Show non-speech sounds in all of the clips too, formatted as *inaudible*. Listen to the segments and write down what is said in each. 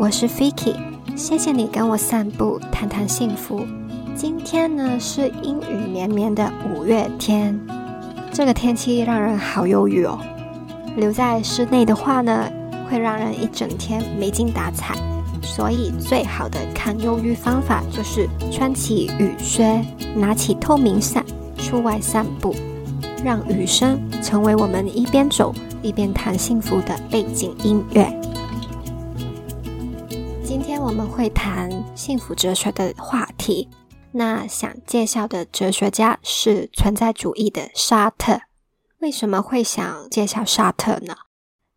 我是 Vicky，谢谢你跟我散步，谈谈幸福。今天呢是阴雨绵绵的五月天，这个天气让人好忧郁哦。留在室内的话呢，会让人一整天没精打采。所以最好的抗忧郁方法就是穿起雨靴，拿起透明伞，出外散步，让雨声成为我们一边走一边谈幸福的背景音乐。我们会谈幸福哲学的话题。那想介绍的哲学家是存在主义的沙特。为什么会想介绍沙特呢？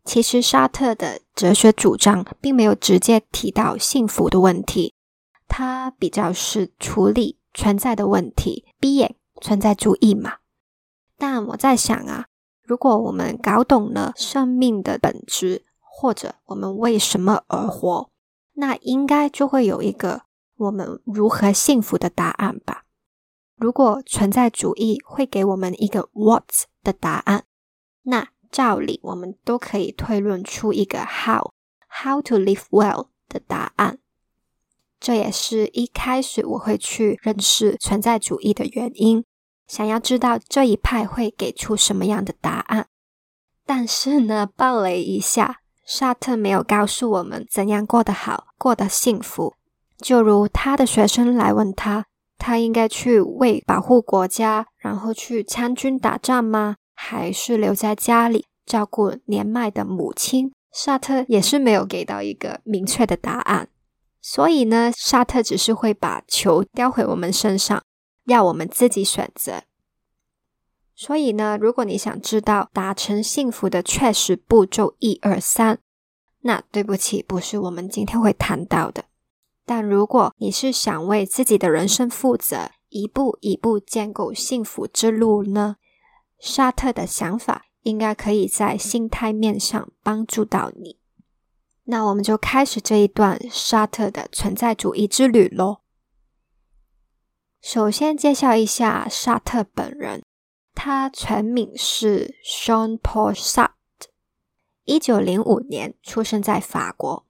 其实沙特的哲学主张并没有直接提到幸福的问题，他比较是处理存在的问题，being 存在主义嘛。但我在想啊，如果我们搞懂了生命的本质，或者我们为什么而活，那应该就会有一个我们如何幸福的答案吧。如果存在主义会给我们一个 what 的答案，那照理我们都可以推论出一个 how how to live well 的答案。这也是一开始我会去认识存在主义的原因，想要知道这一派会给出什么样的答案。但是呢，暴雷一下，沙特没有告诉我们怎样过得好，过得幸福。就如他的学生来问他，他应该去为保护国家，然后去参军打仗吗？还是留在家里照顾年迈的母亲，沙特也是没有给到一个明确的答案。所以呢，沙特只是会把球叼回我们身上，要我们自己选择。所以呢，如果你想知道达成幸福的确实步骤一二三，那对不起，不是我们今天会谈到的。但如果你是想为自己的人生负责，一步一步建构幸福之路呢？沙特的想法应该可以在心态面上帮助到你。那我们就开始这一段沙特的存在主义之旅喽。首先介绍一下沙特本人，他全名是 Sean Paul Sartre，一九零五年出生在法国。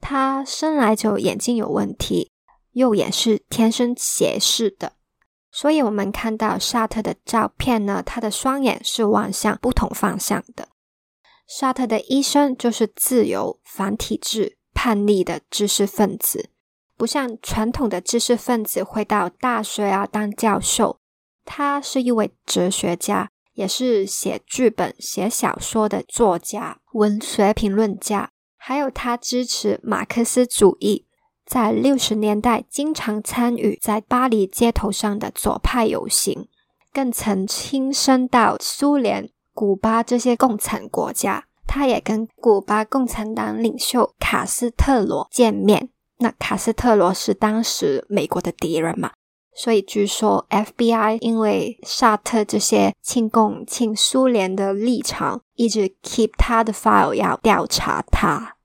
他生来就眼睛有问题，右眼是天生斜视的。所以，我们看到沙特的照片呢，他的双眼是望向不同方向的。沙特的医生就是自由、反体制、叛逆的知识分子，不像传统的知识分子会到大学啊当教授。他是一位哲学家，也是写剧本、写小说的作家、文学评论家，还有他支持马克思主义。在六十年代，经常参与在巴黎街头上的左派游行，更曾亲身到苏联、古巴这些共产国家。他也跟古巴共产党领袖卡斯特罗见面。那卡斯特罗是当时美国的敌人嘛？所以据说 FBI 因为沙特这些亲共、亲苏联的立场，一直 keep 他的 file 要调查他。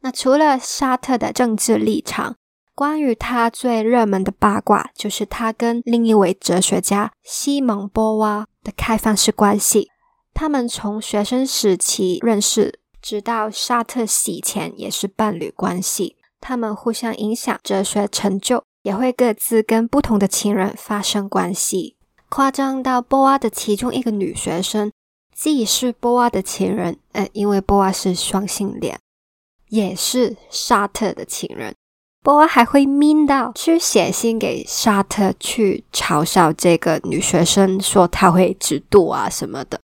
那除了沙特的政治立场，关于他最热门的八卦就是他跟另一位哲学家西蒙波娃的开放式关系。他们从学生时期认识，直到沙特死前也是伴侣关系。他们互相影响哲学成就，也会各自跟不同的情人发生关系。夸张到波娃的其中一个女学生，既是波娃的情人，呃，因为波娃是双性恋。也是沙特的情人，波娃还会 mean 到去写信给沙特，去嘲笑这个女学生，说她会嫉妒啊什么的。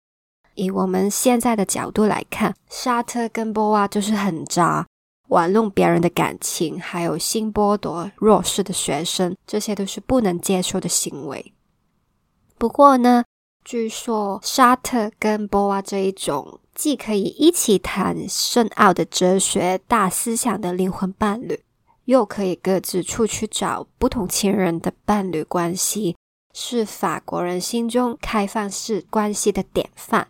以我们现在的角度来看，沙特跟波娃就是很渣，玩弄别人的感情，还有性剥夺弱势的学生，这些都是不能接受的行为。不过呢，据说沙特跟波娃这一种。既可以一起谈深奥的哲学大思想的灵魂伴侣，又可以各自出去找不同情人的伴侣关系，是法国人心中开放式关系的典范。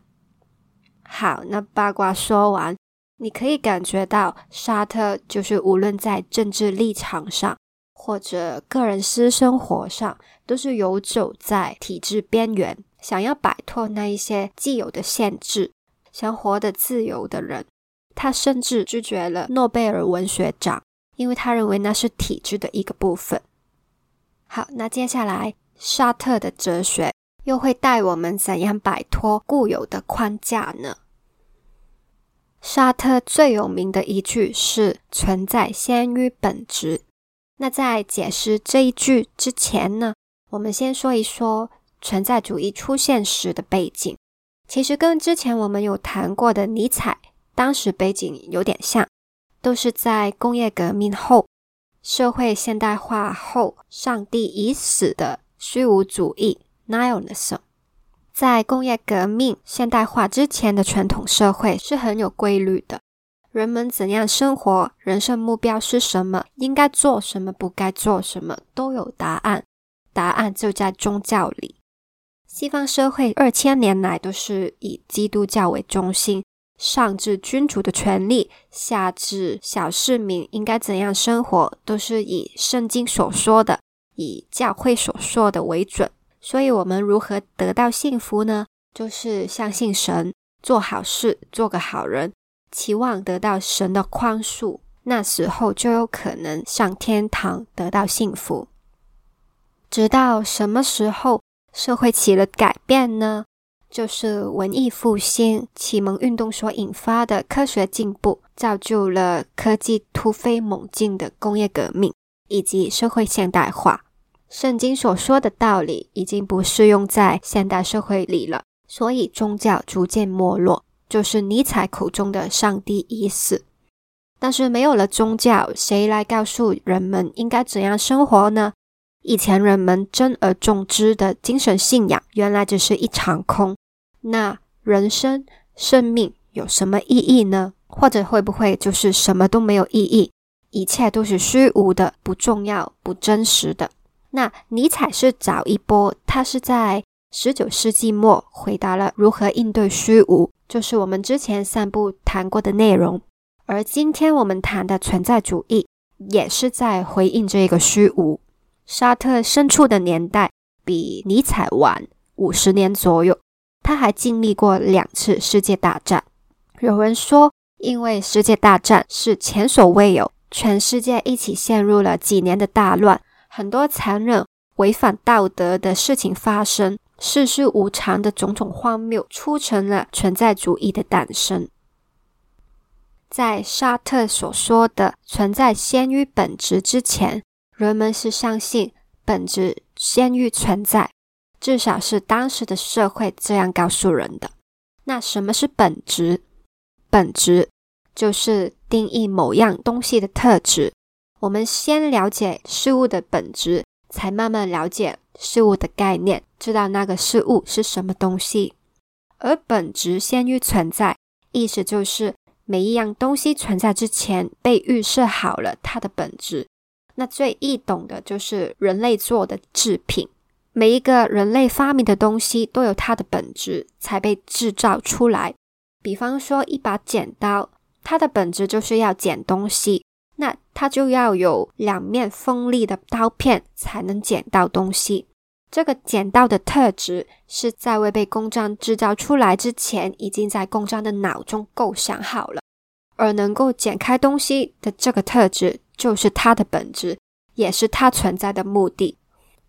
好，那八卦说完，你可以感觉到沙特就是无论在政治立场上，或者个人私生活上，都是游走在体制边缘，想要摆脱那一些既有的限制。想活得自由的人，他甚至拒绝了诺贝尔文学奖，因为他认为那是体制的一个部分。好，那接下来沙特的哲学又会带我们怎样摆脱固有的框架呢？沙特最有名的一句是“存在先于本质”。那在解释这一句之前呢，我们先说一说存在主义出现时的背景。其实跟之前我们有谈过的尼采。当时背景有点像，都是在工业革命后、社会现代化后，上帝已死的虚无主义 （Nihilism）。在工业革命现代化之前的传统社会是很有规律的，人们怎样生活、人生目标是什么、应该做什么、不该做什么，都有答案。答案就在宗教里。西方社会二千年来都是以基督教为中心。上至君主的权利，下至小市民应该怎样生活，都是以圣经所说的、以教会所说的为准。所以，我们如何得到幸福呢？就是相信神，做好事，做个好人，期望得到神的宽恕，那时候就有可能上天堂，得到幸福。直到什么时候社会起了改变呢？就是文艺复兴、启蒙运动所引发的科学进步，造就了科技突飞猛进的工业革命以及社会现代化。圣经所说的道理已经不适用在现代社会里了，所以宗教逐渐没落，就是尼采口中的“上帝已死”。但是没有了宗教，谁来告诉人们应该怎样生活呢？以前人们珍而重之的精神信仰，原来只是一场空。那人生、生命有什么意义呢？或者会不会就是什么都没有意义，一切都是虚无的、不重要、不真实的？那尼采是早一波，他是在十九世纪末回答了如何应对虚无，就是我们之前三部谈过的内容。而今天我们谈的存在主义，也是在回应这个虚无。沙特身处的年代比尼采晚五十年左右，他还经历过两次世界大战。有人说，因为世界大战是前所未有，全世界一起陷入了几年的大乱，很多残忍、违反道德的事情发生，世事无常的种种荒谬，促成了存在主义的诞生。在沙特所说的“存在先于本质”之前。人们是相信本质先于存在，至少是当时的社会这样告诉人的。那什么是本质？本质就是定义某样东西的特质。我们先了解事物的本质，才慢慢了解事物的概念，知道那个事物是什么东西。而本质先于存在，意思就是每一样东西存在之前，被预设好了它的本质。那最易懂的就是人类做的制品，每一个人类发明的东西都有它的本质才被制造出来。比方说一把剪刀，它的本质就是要剪东西，那它就要有两面锋利的刀片才能剪到东西。这个剪刀的特质是在未被公章制造出来之前，已经在公章的脑中构想好了，而能够剪开东西的这个特质。就是它的本质，也是它存在的目的。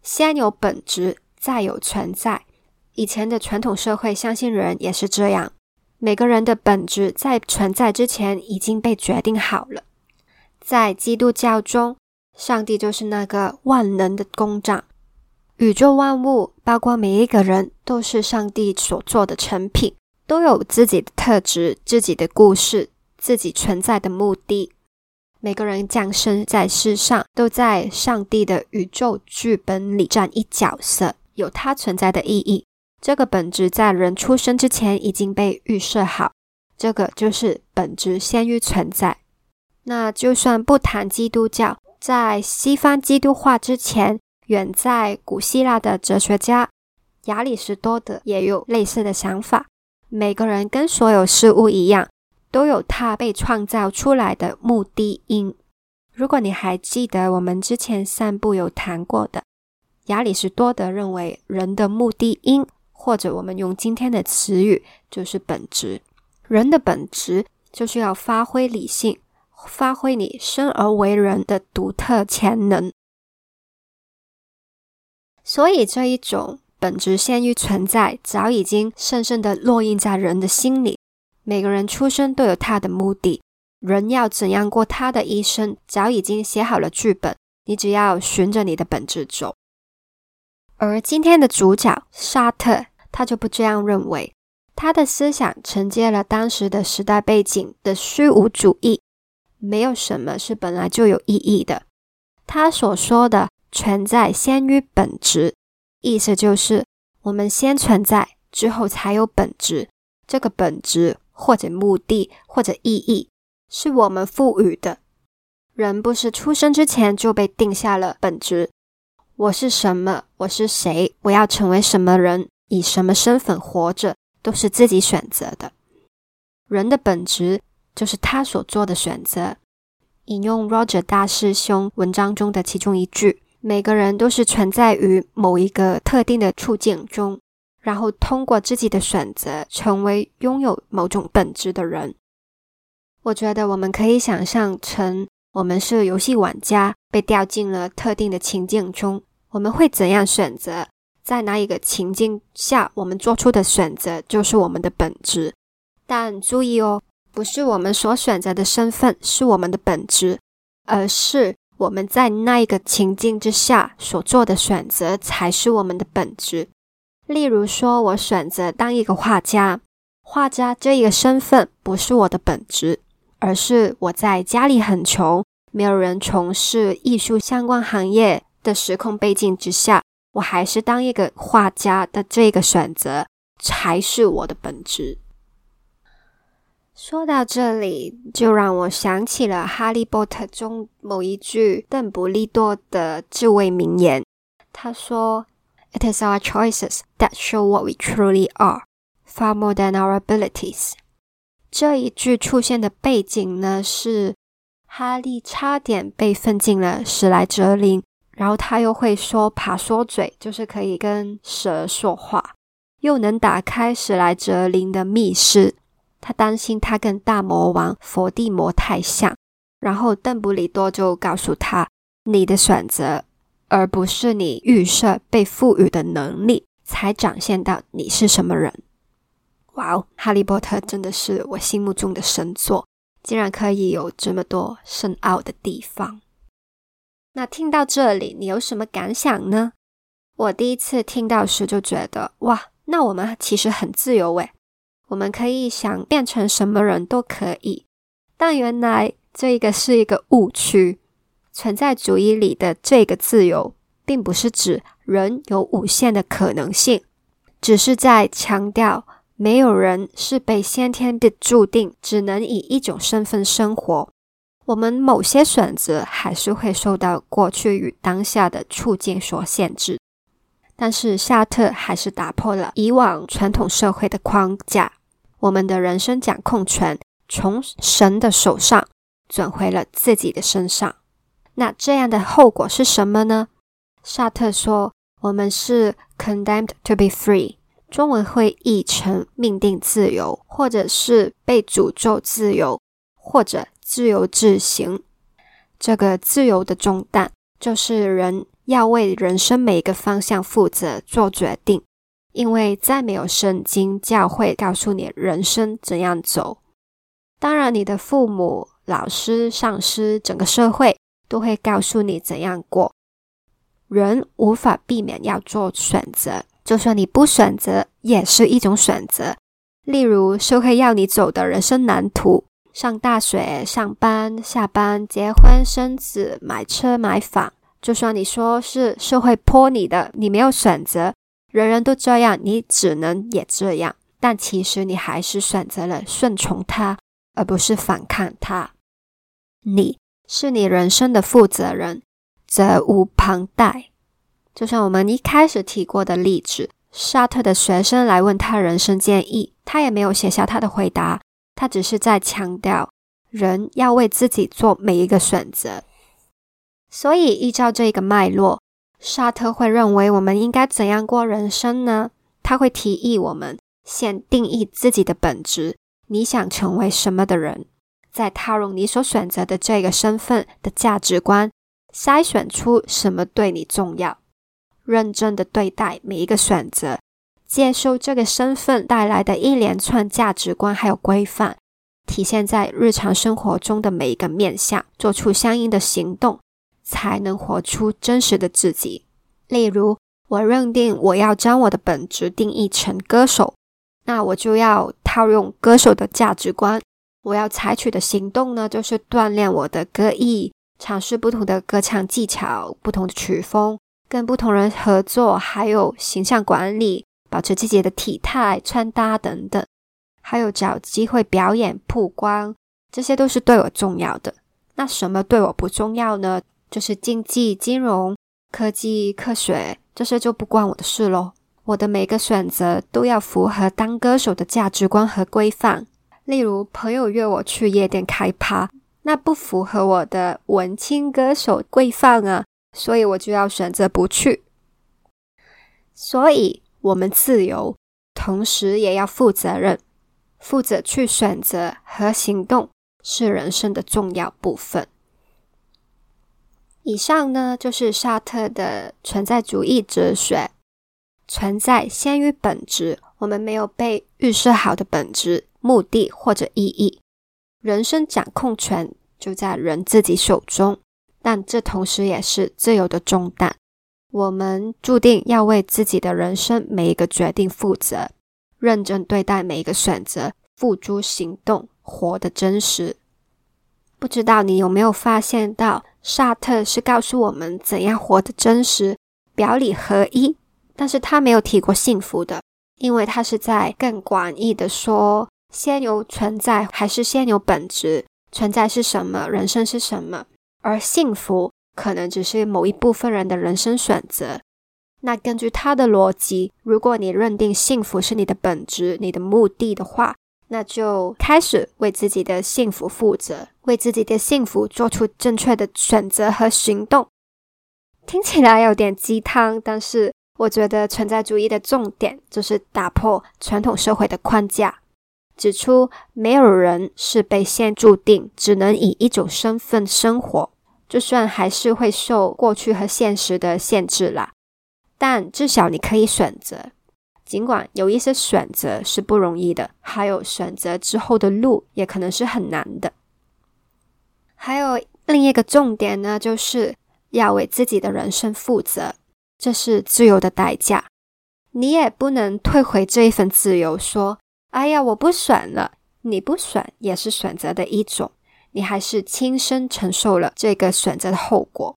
先有本质，再有存在。以前的传统社会相信人也是这样，每个人的本质在存在之前已经被决定好了。在基督教中，上帝就是那个万能的工匠，宇宙万物，包括每一个人，都是上帝所做的成品，都有自己的特质、自己的故事、自己存在的目的。每个人降生在世上，都在上帝的宇宙剧本里占一角色，有它存在的意义。这个本质在人出生之前已经被预设好，这个就是本质先于存在。那就算不谈基督教，在西方基督化之前，远在古希腊的哲学家亚里士多德也有类似的想法。每个人跟所有事物一样。都有他被创造出来的目的因。如果你还记得我们之前散步有谈过的，亚里士多德认为人的目的因，或者我们用今天的词语就是本质。人的本质就是要发挥理性，发挥你生而为人的独特潜能。所以这一种本质先于存在，早已经深深的烙印在人的心里。每个人出生都有他的目的，人要怎样过他的一生，早已经写好了剧本，你只要循着你的本质走。而今天的主角沙特，他就不这样认为。他的思想承接了当时的时代背景的虚无主义，没有什么是本来就有意义的。他所说的“存在先于本质”，意思就是我们先存在，之后才有本质。这个本质或者目的或者意义是我们赋予的。人不是出生之前就被定下了本质。我是什么？我是谁？我要成为什么人？以什么身份活着？都是自己选择的。人的本质就是他所做的选择。引用 Roger 大师兄文章中的其中一句：“每个人都是存在于某一个特定的处境中，然后通过自己的选择成为拥有某种本质的人。”我觉得我们可以想象成，我们是游戏玩家，被掉进了特定的情境中，我们会怎样选择？在哪一个情境下，我们做出的选择就是我们的本质。但注意哦，不是我们所选择的身份是我们的本质，而是我们在那一个情境之下所做的选择才是我们的本质。例如说，我选择当一个画家，画家这一个身份不是我的本质，而是我在家里很穷，没有人从事艺术相关行业的时空背景之下。我还是当一个画家的这个选择才是我的本质。说到这里，就让我想起了《哈利波特》中某一句邓布利多的智慧名言。他说：“It is our choices that show what we truly are, far more than our abilities。”这一句出现的背景呢，是哈利差点被分进了史莱哲林。然后他又会说爬梭嘴，就是可以跟蛇说话，又能打开史莱哲林的密室。他担心他跟大魔王佛地魔太像，然后邓布利多就告诉他：“你的选择，而不是你预设被赋予的能力，才展现到你是什么人。”哇哦，哈利波特真的是我心目中的神作，竟然可以有这么多深奥的地方。那听到这里，你有什么感想呢？我第一次听到时就觉得，哇，那我们其实很自由诶，我们可以想变成什么人都可以。但原来这一个是一个误区。存在主义里的这个自由，并不是指人有无限的可能性，只是在强调没有人是被先天的注定只能以一种身份生活。我们某些选择还是会受到过去与当下的处境所限制，但是夏特还是打破了以往传统社会的框架，我们的人生掌控权从神的手上转回了自己的身上。那这样的后果是什么呢？夏特说：“我们是 condemned to be free，中文会译成命定自由，或者是被诅咒自由，或者。”自由自行，这个自由的重担就是人要为人生每一个方向负责做决定，因为再没有圣经教会告诉你人生怎样走。当然，你的父母、老师、上司、整个社会都会告诉你怎样过。人无法避免要做选择，就算你不选择，也是一种选择。例如，社会要你走的人生蓝图。上大学、上班、下班、结婚、生子、买车、买房，就算你说是社会泼你的，你没有选择，人人都这样，你只能也这样。但其实你还是选择了顺从他，而不是反抗他。你是你人生的负责人，责无旁贷。就像我们一开始提过的例子，沙特的学生来问他人生建议，他也没有写下他的回答。他只是在强调，人要为自己做每一个选择。所以，依照这个脉络，沙特会认为我们应该怎样过人生呢？他会提议我们先定义自己的本质，你想成为什么的人，再套用你所选择的这个身份的价值观，筛选出什么对你重要，认真的对待每一个选择，接受这个身份带来的一连串价值观还有规范，体现在日常生活中的每一个面向，做出相应的行动，才能活出真实的自己。例如，我认定我要将我的本质定义成歌手。那我就要套用歌手的价值观，我要采取的行动呢，就是锻炼我的歌艺，尝试不同的歌唱技巧、不同的曲风，跟不同人合作，还有形象管理，保持自己的体态、穿搭等等，还有找机会表演、曝光，这些都是对我重要的。那什么对我不重要呢？就是经济、金融、科技、科学，这些就不关我的事喽。我的每个选择都要符合当歌手的价值观和规范。例如，朋友约我去夜店开趴，那不符合我的文青歌手规范啊，所以我就要选择不去。所以，我们自由，同时也要负责任，负责去选择和行动，是人生的重要部分。以上呢，就是沙特的存在主义哲学。存在先于本质，我们没有被预设好的本质、目的或者意义。人生掌控权就在人自己手中，但这同时也是自由的重担。我们注定要为自己的人生每一个决定负责，认真对待每一个选择，付诸行动，活得真实。不知道你有没有发现到，沙特是告诉我们怎样活得真实，表里合一。但是他没有提过幸福的，因为他是在更广义的说，先有存在还是先有本质？存在是什么？人生是什么？而幸福可能只是某一部分人的人生选择。那根据他的逻辑，如果你认定幸福是你的本质、你的目的的话，那就开始为自己的幸福负责，为自己的幸福做出正确的选择和行动。听起来有点鸡汤，但是。我觉得存在主义的重点就是打破传统社会的框架，指出没有人是被先注定只能以一种身份生活，就算还是会受过去和现实的限制啦，但至少你可以选择。尽管有一些选择是不容易的，还有选择之后的路也可能是很难的。还有另一个重点呢，就是要为自己的人生负责。这是自由的代价，你也不能退回这一份自由，说：“哎呀，我不选了。”你不选也是选择的一种，你还是亲身承受了这个选择的后果。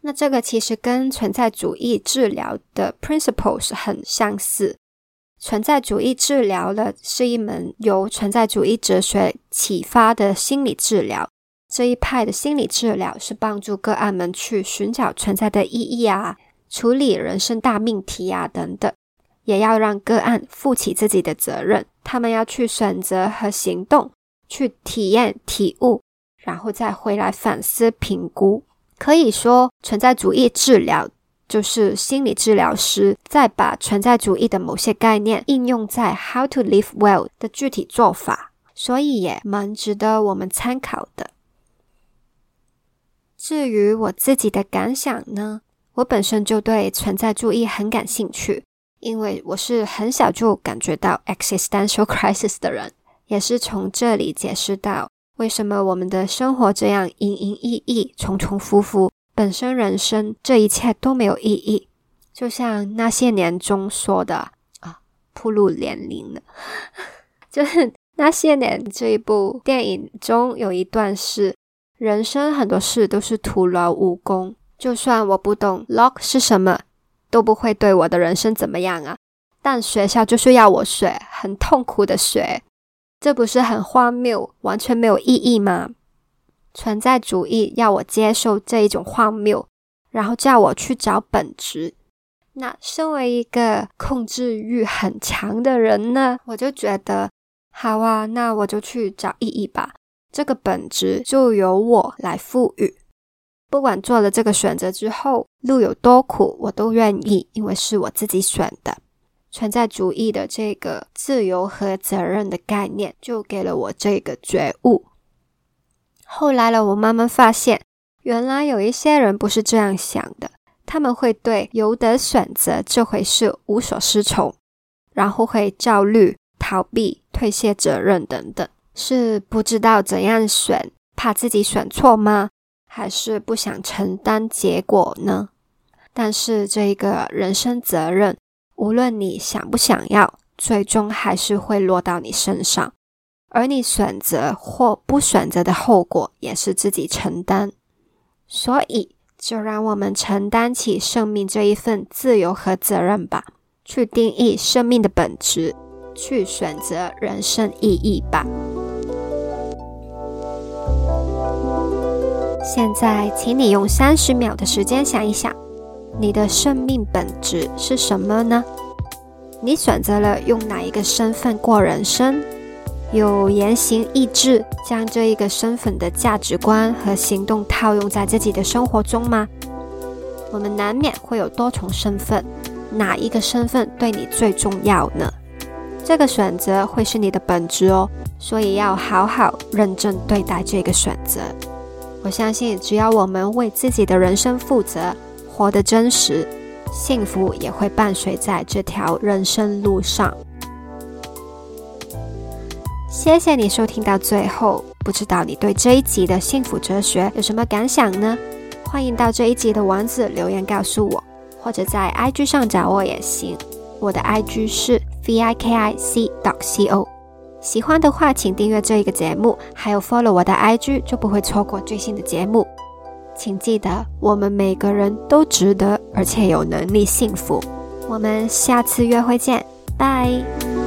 那这个其实跟存在主义治疗的 principles 很相似。存在主义治疗呢，是一门由存在主义哲学启发的心理治疗。这一派的心理治疗是帮助个案们去寻找存在的意义啊。处理人生大命题啊，等等，也要让个案负起自己的责任。他们要去选择和行动，去体验、体悟，然后再回来反思、评估。可以说，存在主义治疗就是心理治疗师在把存在主义的某些概念应用在 How to Live Well 的具体做法，所以也蛮值得我们参考的。至于我自己的感想呢？我本身就对存在主义很感兴趣，因为我是很小就感觉到 existential *laughs* crisis 的人，也是从这里解释到为什么我们的生活这样营营役役、重重复复，本身人生这一切都没有意义。就像那些年中说的啊，铺路年龄了，*laughs* 就是那些年这一部电影中有一段是，人生很多事都是徒劳无功。就算我不懂 lock 是什么，都不会对我的人生怎么样啊！但学校就是要我学，很痛苦的学，这不是很荒谬，完全没有意义吗？存在主义要我接受这一种荒谬，然后叫我去找本质。那身为一个控制欲很强的人呢，我就觉得好啊，那我就去找意义吧。这个本质就由我来赋予。不管做了这个选择之后，路有多苦，我都愿意，因为是我自己选的。存在主义的这个自由和责任的概念，就给了我这个觉悟。后来了，我慢慢发现，原来有一些人不是这样想的，他们会对有得选择这回事无所适从，然后会焦虑、逃避、推卸责任等等，是不知道怎样选，怕自己选错吗？还是不想承担结果呢？但是这一个人生责任。无论你想不想要，最终还是会落到你身上，而你选择或不选择的后果也是自己承担。所以，就让我们承担起生命这一份自由和责任吧，去定义生命的本质，去选择人生意义吧。现在，请你用三十秒的时间想一想。你的生命本质是什么呢？你选择了用哪一个身份过人生？有言行一致，将这一个身份的价值观和行动套用在自己的生活中吗？我们难免会有多重身份，哪一个身份对你最重要呢？这个选择会是你的本质哦，所以要好好认真对待这个选择。我相信，只要我们为自己的人生负责。活得真实，幸福也会伴随在这条人生路上。谢谢你收听到最后，不知道你对这一集的幸福哲学有什么感想呢？欢迎到这一集的网址留言告诉我，或者在 IG 上找我也行。我的 IG 是 V I K I C D O C O。喜欢的话，请订阅这一个节目，还有 follow 我的 IG，就不会错过最新的节目。请记得，我们每个人都值得，而且有能力幸福。我们下次约会见，拜。